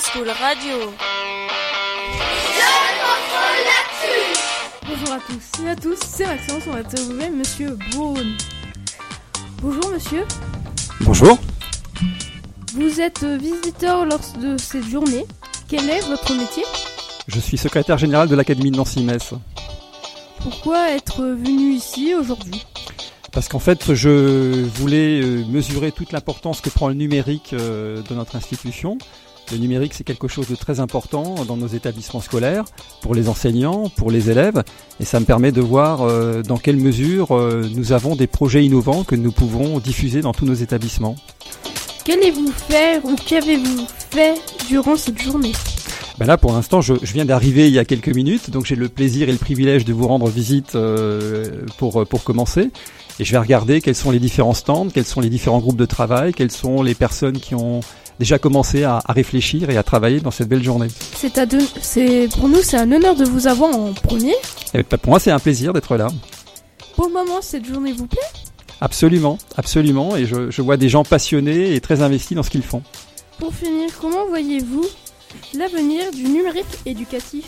School Radio. Bonjour à tous et à tous, c'est Maxence, on va trouver Monsieur Beaune. Bonjour Monsieur, Bonjour. vous êtes visiteur lors de cette journée. Quel est votre métier? Je suis secrétaire général de l'Académie de Nancy-Metz. Pourquoi être venu ici aujourd'hui? Parce qu'en fait, je voulais euh, mesurer toute l'importance que prend le numérique euh, de notre institution. Le numérique, c'est quelque chose de très important dans nos établissements scolaires, pour les enseignants, pour les élèves, et ça me permet de voir euh, dans quelle mesure euh, nous avons des projets innovants que nous pouvons diffuser dans tous nos établissements. Qu'allez-vous faire ou qu'avez-vous fait durant cette journée? Ben là, pour l'instant, je, je viens d'arriver il y a quelques minutes, donc j'ai le plaisir et le privilège de vous rendre visite euh, pour, pour commencer. Et je vais regarder quels sont les différents stands, quels sont les différents groupes de travail, quelles sont les personnes qui ont déjà commencé à, à réfléchir et à travailler dans cette belle journée. C'est pour nous c'est un honneur de vous avoir en premier. Et ben, pour moi, c'est un plaisir d'être là. Pour le moment, cette journée vous plaît? Absolument, absolument. Et je, je vois des gens passionnés et très investis dans ce qu'ils font. Pour finir, comment voyez-vous l'avenir du numérique éducatif?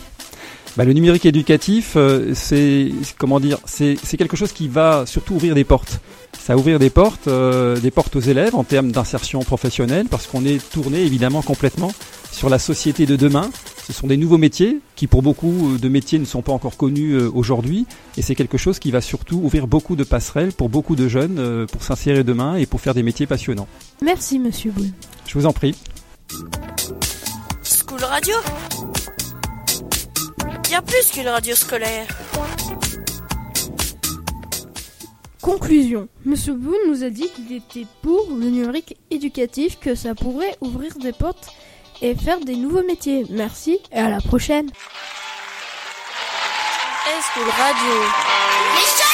Bah, le numérique éducatif, euh, c'est comment dire, c'est c'est quelque chose qui va surtout ouvrir des portes. Ça va ouvrir des portes, euh, des portes aux élèves en termes d'insertion professionnelle, parce qu'on est tourné évidemment complètement sur la société de demain. Ce sont des nouveaux métiers qui, pour beaucoup de métiers, ne sont pas encore connus euh, aujourd'hui, et c'est quelque chose qui va surtout ouvrir beaucoup de passerelles pour beaucoup de jeunes euh, pour s'insérer demain et pour faire des métiers passionnants. Merci Monsieur Boone. Je vous en prie. School Radio? Bien plus qu'une radio scolaire. Conclusion. Monsieur Boone nous a dit qu'il était pour le numérique éducatif, que ça pourrait ouvrir des portes et faire des nouveaux métiers. Merci et à la prochaine. Radio. Contre la nature